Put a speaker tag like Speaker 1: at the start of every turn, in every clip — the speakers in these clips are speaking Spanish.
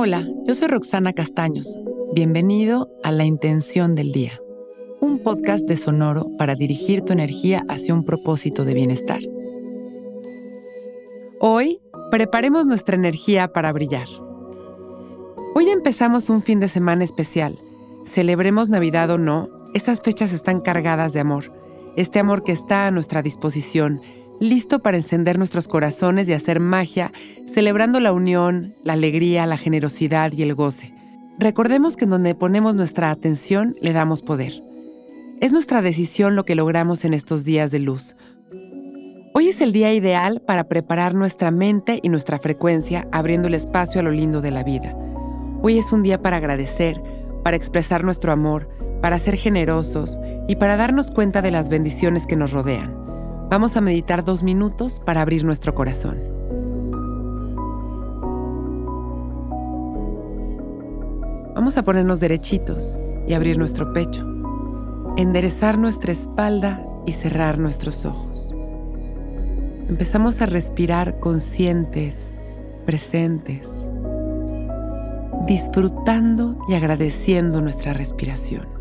Speaker 1: Hola, yo soy Roxana Castaños. Bienvenido a La Intención del Día, un podcast de Sonoro para dirigir tu energía hacia un propósito de bienestar. Hoy, preparemos nuestra energía para brillar. Hoy empezamos un fin de semana especial. Celebremos Navidad o no, esas fechas están cargadas de amor. Este amor que está a nuestra disposición, listo para encender nuestros corazones y hacer magia, celebrando la unión, la alegría, la generosidad y el goce. Recordemos que en donde ponemos nuestra atención le damos poder. Es nuestra decisión lo que logramos en estos días de luz. Hoy es el día ideal para preparar nuestra mente y nuestra frecuencia abriendo el espacio a lo lindo de la vida. Hoy es un día para agradecer, para expresar nuestro amor, para ser generosos y para darnos cuenta de las bendiciones que nos rodean. Vamos a meditar dos minutos para abrir nuestro corazón. Vamos a ponernos derechitos y abrir nuestro pecho, enderezar nuestra espalda y cerrar nuestros ojos. Empezamos a respirar conscientes, presentes, disfrutando y agradeciendo nuestra respiración.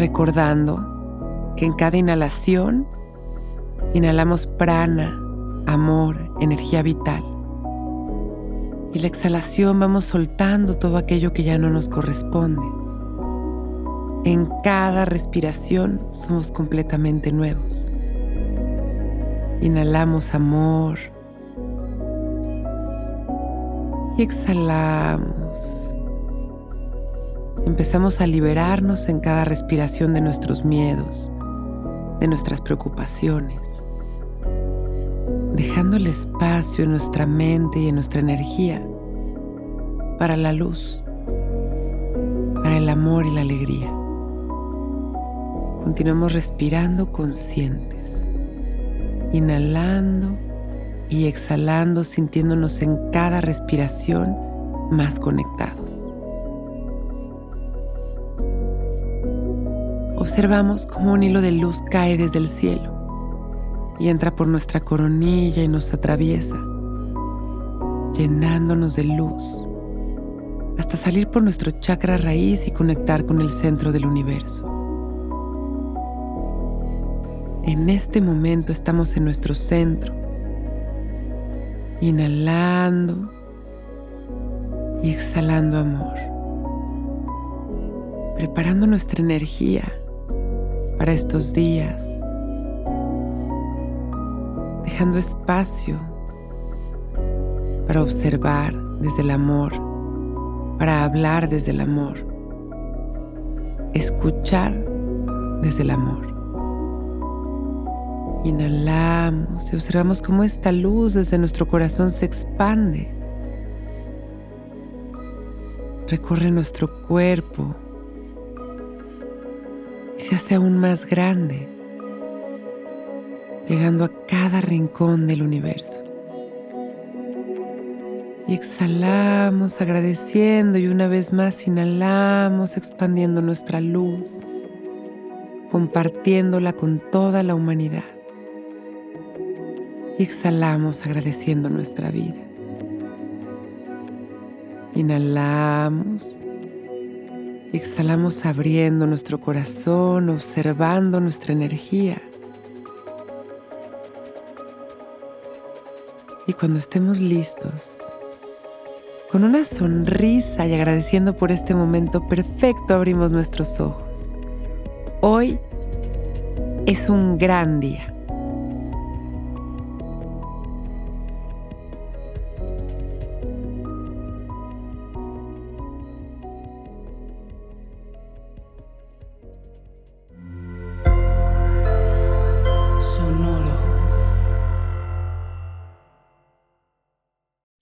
Speaker 1: Recordando que en cada inhalación inhalamos prana, amor, energía vital y la exhalación vamos soltando todo aquello que ya no nos corresponde. En cada respiración somos completamente nuevos. Inhalamos amor y exhalamos. Empezamos a liberarnos en cada respiración de nuestros miedos, de nuestras preocupaciones dejando el espacio en nuestra mente y en nuestra energía para la luz, para el amor y la alegría. Continuamos respirando conscientes, inhalando y exhalando, sintiéndonos en cada respiración más conectados. Observamos cómo un hilo de luz cae desde el cielo y entra por nuestra coronilla y nos atraviesa, llenándonos de luz, hasta salir por nuestro chakra raíz y conectar con el centro del universo. En este momento estamos en nuestro centro, inhalando y exhalando amor, preparando nuestra energía para estos días dejando espacio para observar desde el amor, para hablar desde el amor, escuchar desde el amor. Inhalamos y observamos cómo esta luz desde nuestro corazón se expande, recorre nuestro cuerpo se hace aún más grande llegando a cada rincón del universo. Y exhalamos agradeciendo y una vez más inhalamos expandiendo nuestra luz, compartiéndola con toda la humanidad. Y exhalamos agradeciendo nuestra vida. Inhalamos exhalamos abriendo nuestro corazón, observando nuestra energía Y cuando estemos listos, con una sonrisa y agradeciendo por este momento perfecto, abrimos nuestros ojos. Hoy es un gran día.